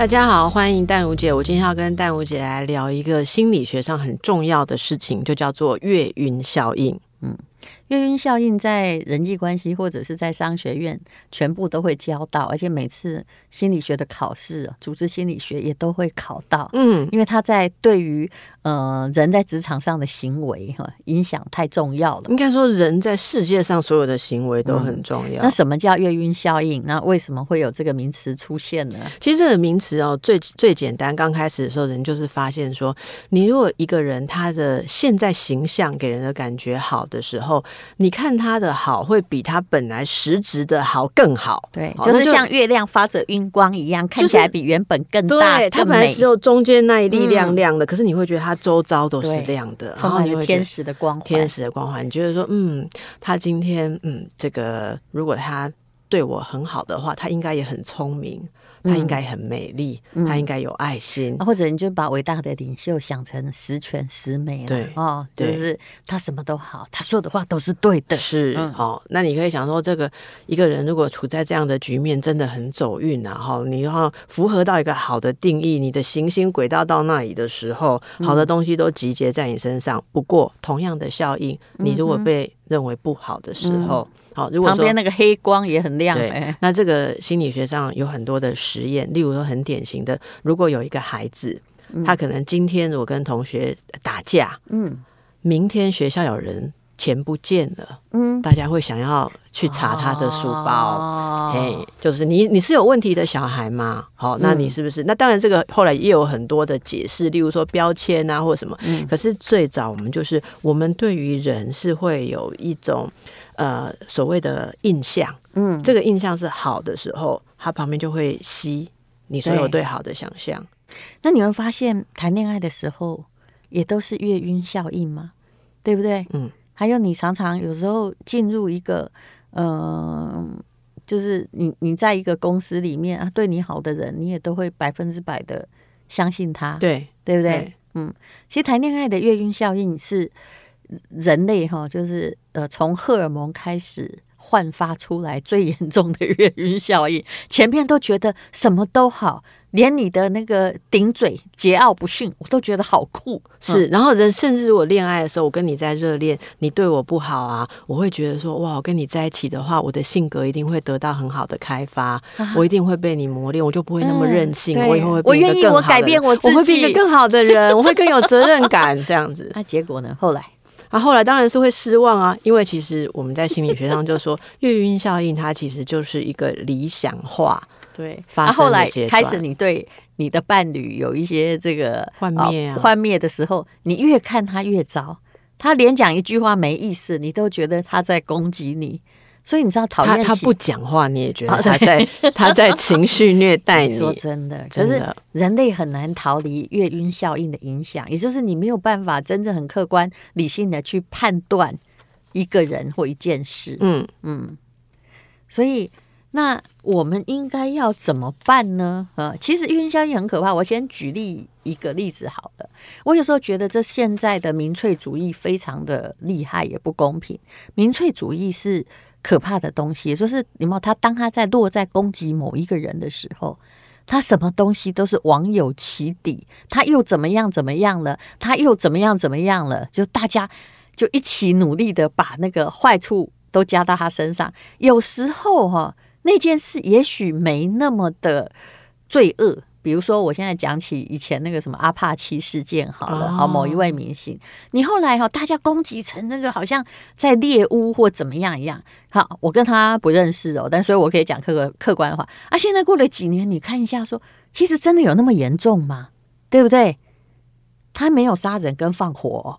大家好，欢迎淡如姐。我今天要跟淡如姐来聊一个心理学上很重要的事情，就叫做月晕效应。嗯。月晕效应在人际关系或者是在商学院全部都会教到，而且每次心理学的考试，组织心理学也都会考到。嗯，因为它在对于呃人在职场上的行为哈影响太重要了。应该说，人在世界上所有的行为都很重要。嗯，那什么叫月晕效应？那为什么会有这个名词出现呢？其实这个名词哦，最最简单，刚开始的时候，人就是发现说，你如果一个人他的现在形象给人的感觉好的时候。你看他的好，会比他本来实质的好更好。对，就是像月亮发着晕光一样，看起来比原本更大。对，它本来只有中间那一粒亮亮的，可是你会觉得它周遭都是亮的，充满了天使的光环。天使的光环，你觉得说，嗯，他今天，嗯，这个如果他对我很好的话，他应该也很聪明。他应该很美丽，嗯、他应该有爱心，或者你就把伟大的领袖想成十全十美了，对哦，就是他什么都好，他说的话都是对的，是哦。那你可以想说，这个一个人如果处在这样的局面，真的很走运啊！哈，你要符合到一个好的定义，你的行星轨道到那里的时候，好的东西都集结在你身上。嗯、不过，同样的效应，你如果被认为不好的时候。嗯好，如果旁边那个黑光也很亮。对，那这个心理学上有很多的实验，例如说很典型的，如果有一个孩子，他可能今天我跟同学打架，嗯，明天学校有人钱不见了，嗯，大家会想要去查他的书包，嘿，就是你你是有问题的小孩吗？好，那你是不是？那当然，这个后来也有很多的解释，例如说标签啊或者什么。嗯可是最早我们就是我们对于人是会有一种。呃，所谓的印象，嗯，这个印象是好的时候，它旁边就会吸你所有对好的想象。那你会发现，谈恋爱的时候也都是月晕效应吗？对不对？嗯。还有，你常常有时候进入一个，嗯、呃，就是你你在一个公司里面啊，对你好的人，你也都会百分之百的相信他，对，对不对？对嗯。其实谈恋爱的月晕效应是。人类哈，就是呃，从荷尔蒙开始焕发出来最严重的月晕效应。前面都觉得什么都好，连你的那个顶嘴、桀骜不驯，我都觉得好酷。是，然后人甚至如果恋爱的时候，我跟你在热恋，你对我不好啊，我会觉得说，哇，我跟你在一起的话，我的性格一定会得到很好的开发，啊、我一定会被你磨练，我就不会那么任性，嗯、我以后会。我愿意，我改变我自己，我会变一个更好的人，我会更有责任感，这样子。那结果呢？后来。啊，后来当然是会失望啊，因为其实我们在心理学上就说，月晕效应它其实就是一个理想化对发生的阶段。后来开始你对你的伴侣有一些这个幻灭啊，幻灭的时候，你越看他越糟，他连讲一句话没意思，你都觉得他在攻击你。所以你知道，讨厌他，他不讲话，你也觉得他在 他在情绪虐待你。说真的，可是人类很难逃离月晕效应的影响，也就是你没有办法真正很客观理性的去判断一个人或一件事。嗯嗯，所以那我们应该要怎么办呢？呃，其实月晕效应很可怕。我先举例一个例子好了。我有时候觉得这现在的民粹主义非常的厉害，也不公平。民粹主义是。可怕的东西，就是你们他当他在落在攻击某一个人的时候，他什么东西都是网友起底，他又怎么样怎么样了，他又怎么样怎么样了，就大家就一起努力的把那个坏处都加到他身上。有时候哈，那件事也许没那么的罪恶。比如说，我现在讲起以前那个什么阿帕奇事件好了，好、oh. 某一位明星，你后来哈大家攻击成那个好像在猎巫或怎么样一样。好，我跟他不认识哦，但所以我可以讲客观客观的话啊。现在过了几年，你看一下说，说其实真的有那么严重吗？对不对？他没有杀人跟放火，哦，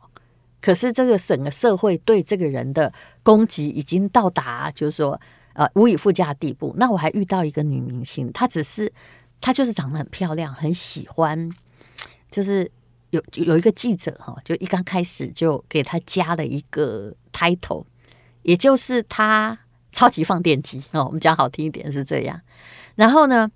可是这个整个社会对这个人的攻击已经到达就是说呃无以复加的地步。那我还遇到一个女明星，她只是。她就是长得很漂亮，很喜欢，就是有有一个记者哈，就一刚开始就给她加了一个 title，也就是她超级放电机哦。我们讲好听一点是这样。然后呢，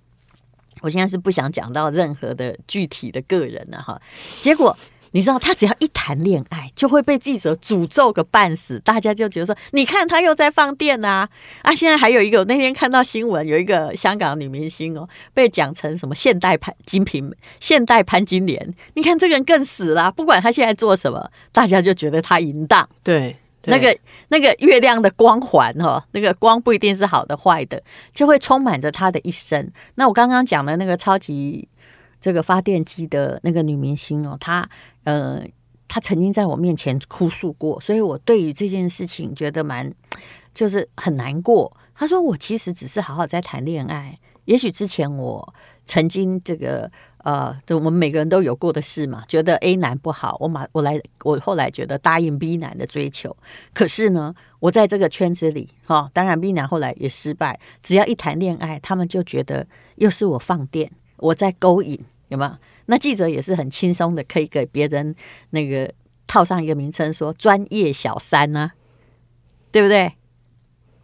我现在是不想讲到任何的具体的个人了哈。结果。你知道他只要一谈恋爱，就会被记者诅咒个半死。大家就觉得说，你看他又在放电啊！啊，现在还有一个，我那天看到新闻，有一个香港女明星哦，被讲成什么现代潘金瓶、现代潘金莲。你看这个人更死了，不管他现在做什么，大家就觉得他淫荡。对，那个那个月亮的光环哈，那个光不一定是好的坏的，就会充满着他的一生。那我刚刚讲的那个超级。这个发电机的那个女明星哦，她呃，她曾经在我面前哭诉过，所以我对于这件事情觉得蛮就是很难过。她说我其实只是好好在谈恋爱，也许之前我曾经这个呃，我们每个人都有过的事嘛，觉得 A 男不好，我马我来我后来觉得答应 B 男的追求，可是呢，我在这个圈子里哈、哦，当然 B 男后来也失败，只要一谈恋爱，他们就觉得又是我放电。我在勾引，有没有？那记者也是很轻松的，可以给别人那个套上一个名称，说专业小三啊，对不对？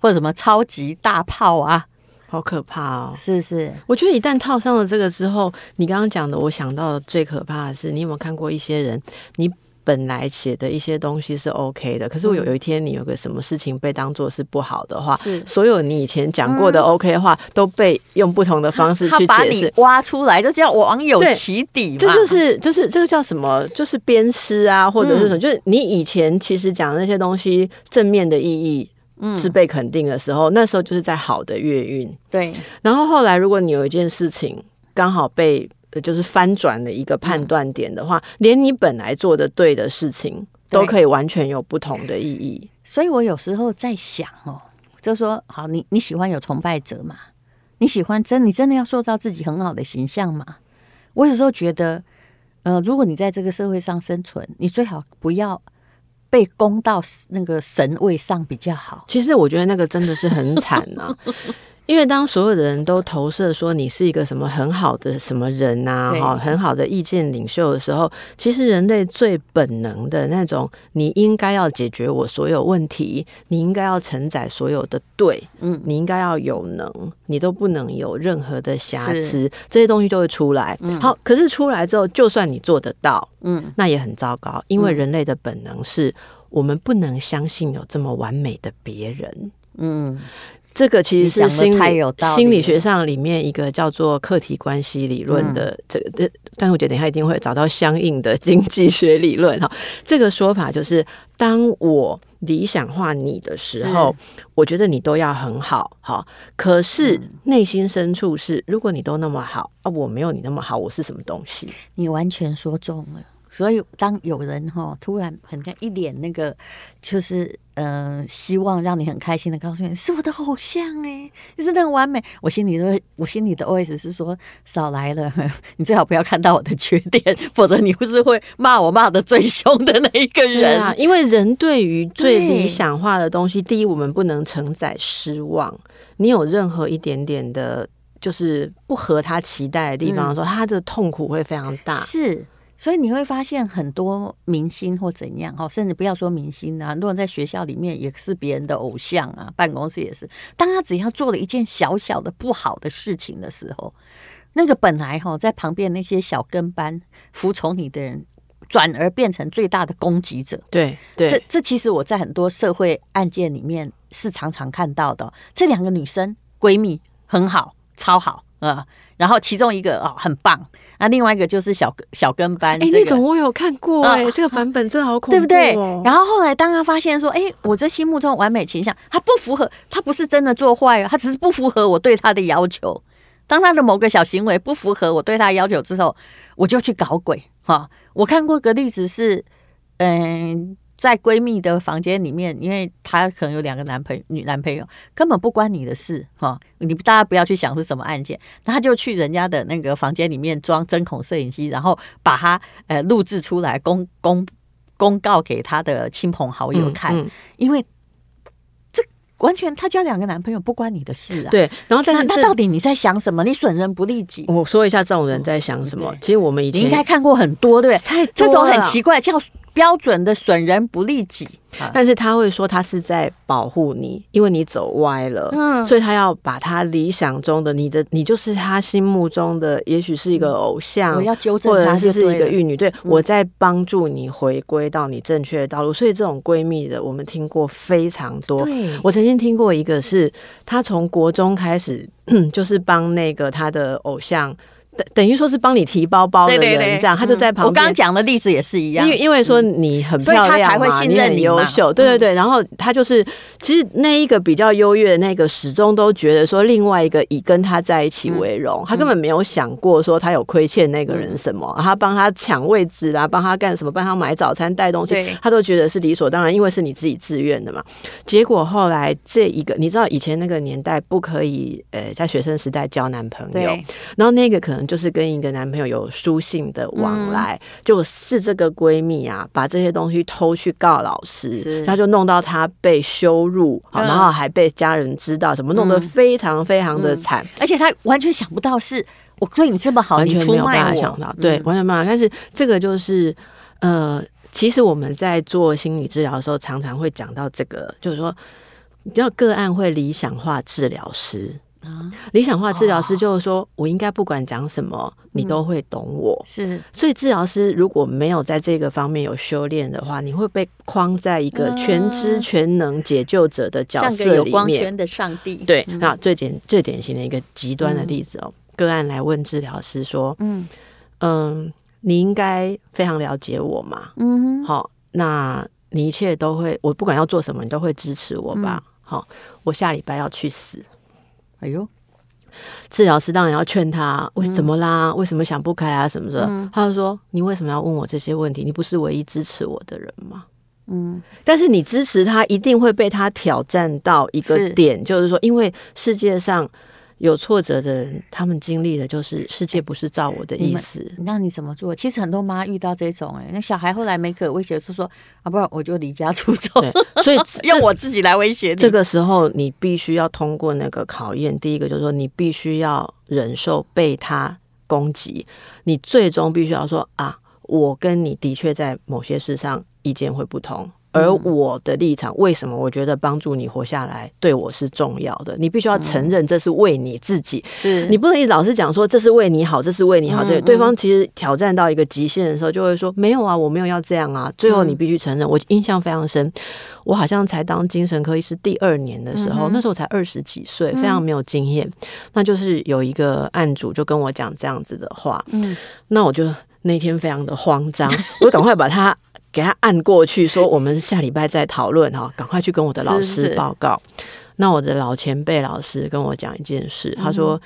或者什么超级大炮啊，好可怕哦！是是，我觉得一旦套上了这个之后，你刚刚讲的，我想到的最可怕的是，你有没有看过一些人？你。本来写的一些东西是 OK 的，可是我有有一天你有个什么事情被当做是不好的话，是所有你以前讲过的 OK 的话都被用不同的方式去解释，挖出来，就叫网友起底嘛。这就是就是这个叫什么？就是鞭尸啊，或者是什么？就是你以前其实讲那些东西正面的意义是被肯定的时候，那时候就是在好的月运。对，然后后来如果你有一件事情刚好被。就是翻转的一个判断点的话，嗯，连你本来做的对的事情都可以完全有不同的意义。所以我有时候在想哦，就说好，你你喜欢有崇拜者嘛？你喜欢真你真的要塑造自己很好的形象嘛？我有时候觉得，呃，如果你在这个社会上生存，你最好不要被供到那个神位上比较好。其实我觉得那个真的是很惨啊。因为当所有的人都投射说你是一个什么很好的什么人呐，哈，很好的意见领袖的时候，其实人类最本能的那种，你应该要解决我所有问题，你应该要承载所有的对，嗯，你应该要有能，你都不能有任何的瑕疵，这些东西就会出来。好，可是出来之后，就算你做得到，嗯，那也很糟糕，因为人类的本能是我们不能相信有这么完美的别人，嗯。这个其实是心理心理学上里面一个叫做客体关系理论的这个，但是我觉得等一下一定会找到相应的经济学理论哈。这个说法就是，当我理想化你的时候，我觉得你都要很好，哈。可是内心深处是，如果你都那么好啊，我没有你那么好，我是什么东西？你完全说中了。所以，当有人哈突然很一脸那个，就是嗯、呃，希望让你很开心的告诉你是我的偶像哎，你真的很完美。我心里都，我心里的 OS 是说少来了，你最好不要看到我的缺点，否则你不是会骂我骂的最凶的那一个人啊。因为人对于最理想化的东西，第一，我们不能承载失望。你有任何一点点的，就是不合他期待的地方的时候，说、嗯、他的痛苦会非常大。是。所以你会发现很多明星或怎样哈，甚至不要说明星啊，很多人在学校里面也是别人的偶像啊，办公室也是。当他只要做了一件小小的不好的事情的时候，那个本来哈在旁边那些小跟班服从你的人，转而变成最大的攻击者。对对，这这其实我在很多社会案件里面是常常看到的。这两个女生闺蜜很好，超好啊。然后其中一个哦很棒，那另外一个就是小小跟班。哎、欸，那种我有看过哎、这个版本真的好恐怖、哦，对不对？然后后来当他发现说，哎，我这心目中完美形象，他不符合，他不是真的做坏，他只是不符合我对他的要求。当他的某个小行为不符合我对他的要求之后，我就去搞鬼哈、哦。我看过个例子是，嗯。在闺蜜的房间里面，因为她可能有两个男朋友、女男朋友，根本不关你的事哈。你大家不要去想是什么案件，她就去人家的那个房间里面装针孔摄影机，然后把它呃录制出来公公公告给她的亲朋好友看。嗯嗯、因为这完全她交两个男朋友不关你的事啊。对，然后但是那到底你在想什么？你损人不利己。我说一下这种人在想什么。哦、其实我们以前应该看过很多，对不对？太这种很奇怪叫。标准的损人不利己，但是他会说他是在保护你，因为你走歪了，嗯，所以他要把他理想中的你的你就是他心目中的，也许是一个偶像，我要纠正他，或者是一个玉女，对，我在帮助你回归到你正确的道路。所以这种闺蜜的，我们听过非常多。我曾经听过一个是，他从国中开始 就是帮那个他的偶像。等等于说是帮你提包包的人，这样他就在旁边。我刚刚讲的例子也是一样，因为因为说你很漂亮嘛，所以他才会信任你，你很优秀，对对对。然后他就是，其实那一个比较优越的那个，始终都觉得说另外一个以跟他在一起为荣，他根本没有想过说他有亏欠那个人什么，他帮他抢位置啦，帮他干什么，帮他买早餐带东西，他都觉得是理所当然，因为是你自己自愿的嘛。结果后来这一个，你知道以前那个年代不可以，呃，在学生时代交男朋友，然后那个可能。就是跟一个男朋友有书信的往来，就是这个闺蜜啊，把这些东西偷去告老师，她就弄到她被羞辱，然后还被家人知道，怎么弄得非常非常的惨，而且她完全想不到是我对你这么好，完全没有办法想到，对，完全没有办法。但是这个就是呃，其实我们在做心理治疗的时候，常常会讲到这个，就是说，你知道个案会理想化治疗师。理想化治疗师就是说，我应该不管讲什么，你都会懂我。是，所以治疗师如果没有在这个方面有修炼的话，你会被框在一个全知全能解救者的角色里面。像个有光圈的上帝。对，那最简最典型的一个极端的例子哦，个案来问治疗师说：“嗯嗯，你应该非常了解我嘛？嗯，好，那你一切都会，我不管要做什么，你都会支持我吧？好，我下礼拜要去死。”哎呦，治疗师当然要劝他，为什么啦？嗯、为什么想不开啊？什么的？嗯、他就说：“你为什么要问我这些问题？你不是唯一支持我的人吗？”嗯，但是你支持他，一定会被他挑战到一个点，是就是说，因为世界上。有挫折的人，他们经历的就是世界不是照我的意思。那你怎么做？其实很多妈遇到这种、欸，哎，那小孩后来没可威胁，是说啊，不然我就离家出走。所以 用我自己来威胁你。这个时候，你必须要通过那个考验。第一个就是说，你必须要忍受被他攻击。你最终必须要说啊，我跟你的确在某些事上意见会不同。而我的立场，为什么我觉得帮助你活下来对我是重要的？你必须要承认这是为你自己，是你不能一老是讲说这是为你好，这是为你好。这对方其实挑战到一个极限的时候，就会说没有啊，我没有要这样啊。最后你必须承认，我印象非常深，我好像才当精神科医师第二年的时候，那时候才二十几岁，非常没有经验。那就是有一个案主就跟我讲这样子的话，嗯，那我就那天非常的慌张，我赶快把他。给他按过去，说我们下礼拜再讨论哈，赶快去跟我的老师报告。是是，那我的老前辈老师跟我讲一件事，他说。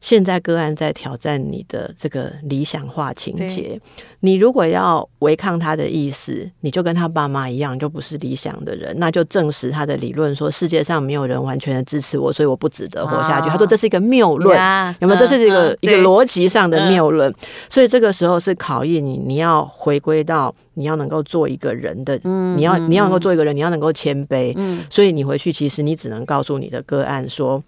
现在个案在挑战你的这个理想化情节，你如果要违抗他的意思，你就跟他爸妈一样，就不是理想的人，那就证实他的理论，说世界上没有人完全的支持我，所以我不值得活下去。他说这是一个谬论，有没有？这是一个一个逻辑上的谬论。所以这个时候是考验你，你要回归到你要能够做一个人的，你要你要能够做一个人，你要能够谦卑。所以你回去，其实你只能告诉你的个案说。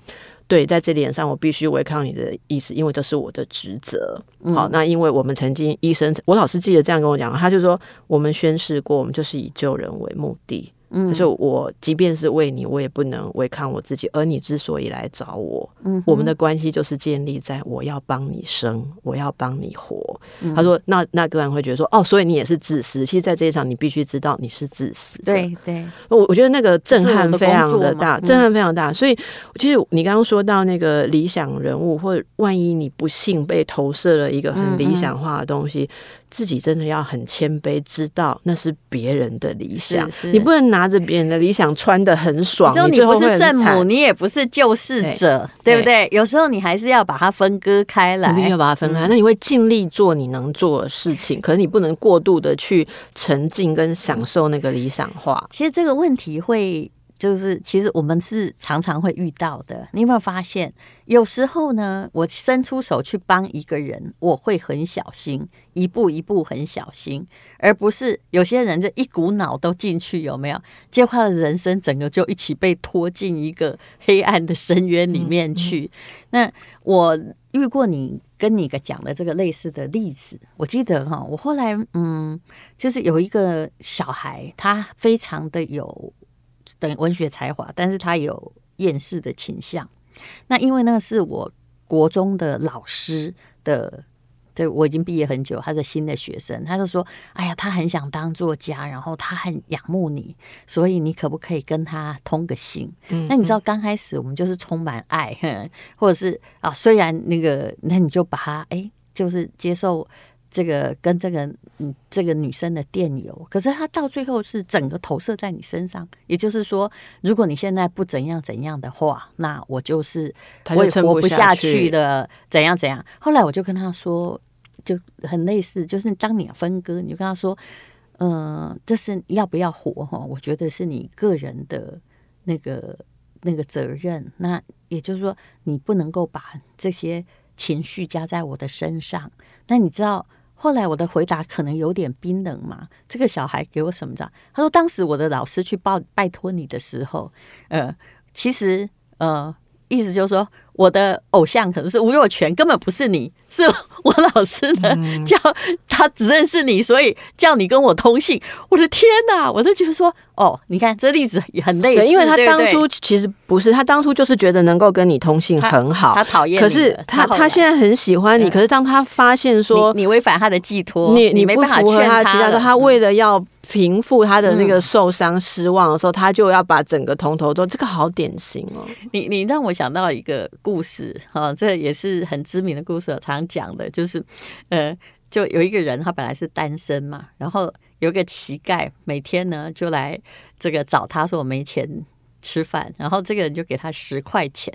对，在这点上，我必须违抗你的意思，因为这是我的职责。好，那因为我们曾经医生，我老师记得这样跟我讲，他就说，我们宣誓过，我们就是以救人为目的。嗯，所以我即便是为你，我也不能违抗我自己。而你之所以来找我，嗯，我们的关系就是建立在我要帮你生，我要帮你活。嗯、他说，那那个人会觉得说，哦，所以你也是自私。其实，在这一场，你必须知道你是自私的。对对，我我觉得那个震撼非常的大，震撼非常大。所以，其实你刚刚说到那个理想人物，或者万一你不幸被投射了一个很理想化的东西。嗯自己真的要很谦卑，知道那是别人的理想，是是你不能拿着别人的理想穿的很爽。你不是圣母，你也不是救世者，对，对不对？有时候你还是要把它分割开来，你要把它分开。嗯、那你会尽力做你能做的事情，可是你不能过度的去沉浸跟享受那个理想化。其实这个问题会。就是其实我们是常常会遇到的。你有没有发现，有时候呢，我伸出手去帮一个人，我会很小心，一步一步很小心，而不是有些人就一股脑都进去，有没有？结果他的人生整个就一起被拖进一个黑暗的深渊里面去。嗯、那我遇过你跟你个讲的这个类似的例子，我记得哈，我后来嗯，就是有一个小孩，他非常的有。等文学才华，但是他有厌世的倾向。那因为那个是我国中的老师的，对，我已经毕业很久，他的新的学生，他就说：“哎呀，他很想当作家，然后他很仰慕你，所以你可不可以跟他通个信？”嗯，那你知道刚开始我们就是充满爱，或者是啊，虽然那个，那你就把他哎，就是接受。这个跟这个嗯，这个女生的电邮，可是她到最后是整个投射在你身上。也就是说，如果你现在不怎样怎样的话，那我就是我也活不下去的，怎样怎样。后来我就跟他说，就很类似，就是当你分割，你就跟他说，嗯、呃，这是要不要活哈？我觉得是你个人的那个那个责任。那也就是说，你不能够把这些情绪加在我的身上。那你知道？后来我的回答可能有点冰冷嘛？这个小孩给我什么着？他说：“当时我的老师去报拜托你的时候，呃，其实呃，意思就是说。”我的偶像可能是吴若权，根本不是你，是 我老师的，叫他只认识你，所以叫你跟我通信。我的天哪！我就觉得说，哦，你看这例子也很类似，因为他当初其实不是，他当初就是觉得能够跟你通信很好，他讨厌，可是他他现在很喜欢你，可是当他发现说你违反他的寄托，你你没办法劝他，他为了要。平复他的那个受伤、失望的时候，嗯、他就要把整个铜头都这个好典型哦。你你让我想到一个故事哈，这也是很知名的故事，我常讲的，就是呃，就有一个人，他本来是单身嘛，然后有个乞丐每天呢就来这个找他说我没钱。吃饭，然后这个人就给他十块钱，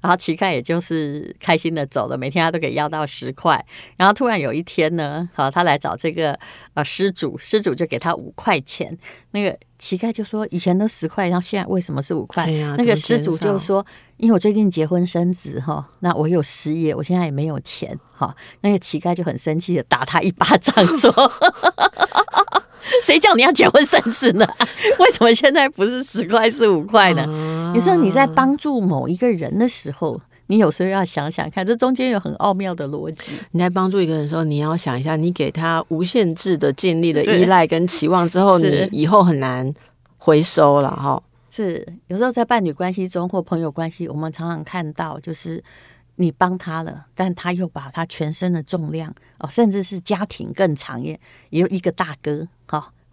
然后乞丐也就是开心的走了，每天他都给要到十块，然后突然有一天呢，好，他来找这个呃施主，施主就给他五块钱，那个乞丐就说以前都十块，然后现在为什么是五块？那个施主就说，因为我最近结婚生子哈，那我有失业，我现在也没有钱哈，那个乞丐就很生气的打他一巴掌说。谁叫你要结婚生子呢？为什么现在不是十块是五块呢？你说你在帮助某一个人的时候，你有时候要想想看，这中间有很奥妙的逻辑。你在帮助一个人的时候，你要想一下，你给他无限制的建立了依赖跟期望之后，你以后很难回收了哈。是有时候在伴侣关系中或朋友关系，我们常常看到，就是你帮他了，但他又把他全身的重量哦，甚至是家庭更长远，也有一个大哥。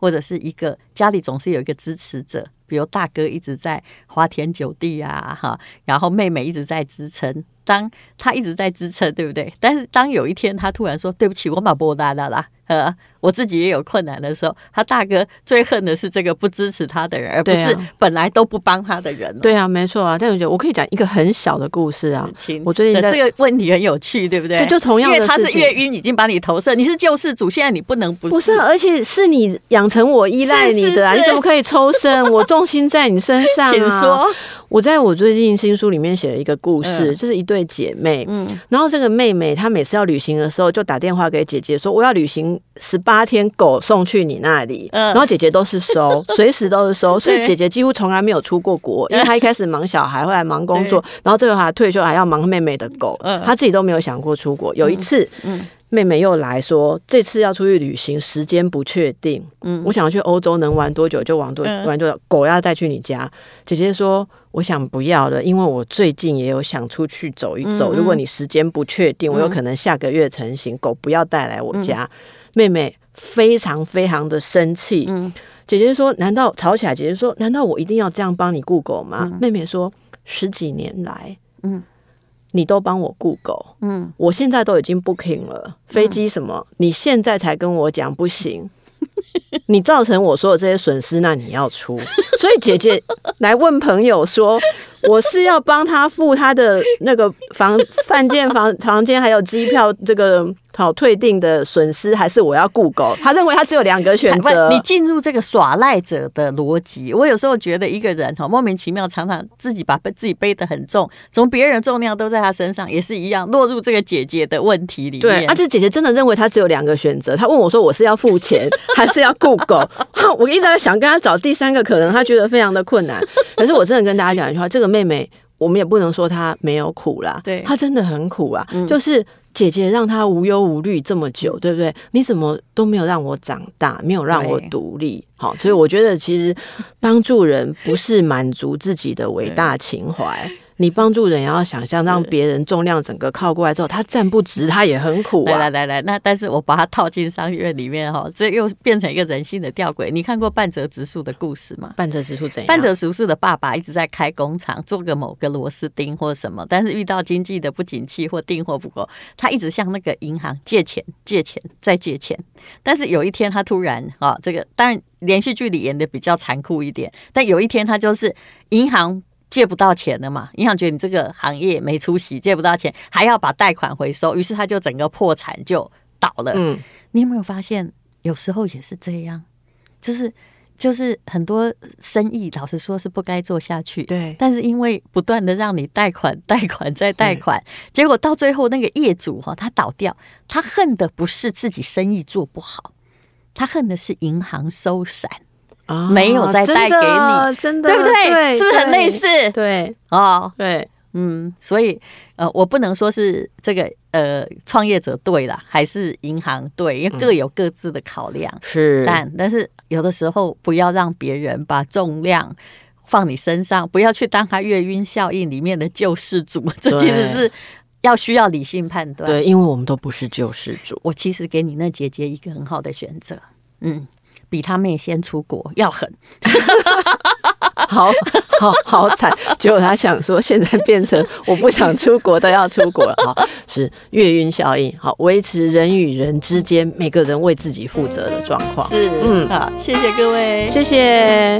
或者是一个家里总是有一个支持者，比如大哥一直在花天酒地啊，哈，然后妹妹一直在支撑，当他一直在支撑，对不对？但是当有一天他突然说：“对不起，我马波达啦啦。”呃，我自己也有困难的时候，他大哥最恨的是这个不支持他的人，而不是本来都不帮他的人。对啊，没错啊。但我觉得我可以讲一个很小的故事啊。我最近这个问题很有趣，对不对？对，就同样的，因为他是月晕已经把你投射，你是救世主，现在你不能不是。不是，而且是你养成我依赖你的啊，是是是，你怎么可以抽身？我重心在你身上啊。请说。我在我最近新书里面写了一个故事，就是一对姐妹。嗯，然后这个妹妹她每次要旅行的时候，就打电话给姐姐说：“我要旅行十八天，狗送去你那里。”然后姐姐都是收，随时都是收，所以姐姐几乎从来没有出过国，因为她一开始忙小孩，后来忙工作，然后最后还退休还要忙妹妹的狗，她自己都没有想过出国。有一次，妹妹又来说，这次要出去旅行，时间不确定。嗯，我想要去欧洲，能玩多久就玩多玩多久。狗要带去你家，姐姐说。我想不要了，因为我最近也有想出去走一走。嗯嗯，如果你时间不确定，我有可能下个月成型。嗯、狗不要带来我家。嗯、妹妹非常非常的生气。嗯、姐姐说：“难道吵起来？”姐姐说：“难道我一定要这样帮你顾狗吗？”嗯、妹妹说：“十几年来，嗯，你都帮我雇狗，嗯，我现在都已经 booking 了飞机什么，嗯、你现在才跟我讲不行。”你造成我说的这些损失，那你要出。所以姐姐来问朋友说：“我是要帮他付他的那个房 饭店房房间还有机票这个。好退订的损失，还是我要雇狗？他认为他只有两个选择。你进入这个耍赖者的逻辑，我有时候觉得一个人哈莫名其妙，常常自己把自己背得很重，从别人重量都在他身上，也是一样落入这个姐姐的问题里面。对，而且姐姐真的认为他只有两个选择。他问我说：“我是要付钱，还是要雇狗？” 我一直在想跟他找第三个可能，他觉得非常的困难。可是我真的跟大家讲一句话：这个妹妹，我们也不能说她没有苦啦，对，她真的很苦啊，嗯、就是。姐姐让她无忧无虑这么久，对不对？你怎么都没有让我长大，没有让我独立，好，所以我觉得其实帮助人不是满足自己的伟大情怀。你帮助人也要想象，让别人重量整个靠过来之后，他站不直，他也很苦啊。来来来来，那但是我把它套进商学院里面哈，这又变成一个人性的吊诡。你看过半泽直树的故事吗？半泽直树怎样？半泽直树的爸爸一直在开工厂，做个某个螺丝钉或什么，但是遇到经济的不景气或订货不够，他一直向那个银行借钱、借钱再借钱。但是有一天他突然啊，这个当然连续剧里演的比较残酷一点，但有一天他就是银行。借不到钱了嘛？银行觉得你这个行业没出息，借不到钱，还要把贷款回收，于是他就整个破产就倒了。嗯，你有没有发现，有时候也是这样，就是就是很多生意，老实说是不该做下去。对，但是因为不断的让你贷款、贷款再贷款，结果到最后那个业主哈，他倒掉，他恨的不是自己生意做不好，他恨的是银行收散。没有再带给你，真的，对不对？对，是不是很类似？对，哦，对，嗯，所以呃，我不能说是这个呃创业者对了，还是银行对，因为各有各自的考量。是，但但是有的时候不要让别人把重量放你身上，不要去当他月晕效应里面的救世主，这其实是要需要理性判断。对，因为我们都不是救世主。我其实给你那姐姐一个很好的选择，嗯。比他妹先出国要狠，好好好惨！结果他想说，现在变成我不想出国都要出国了。啊，是月晕效应。好，维持人与人之间每个人为自己负责的状况。是，嗯，好，谢谢各位，谢谢。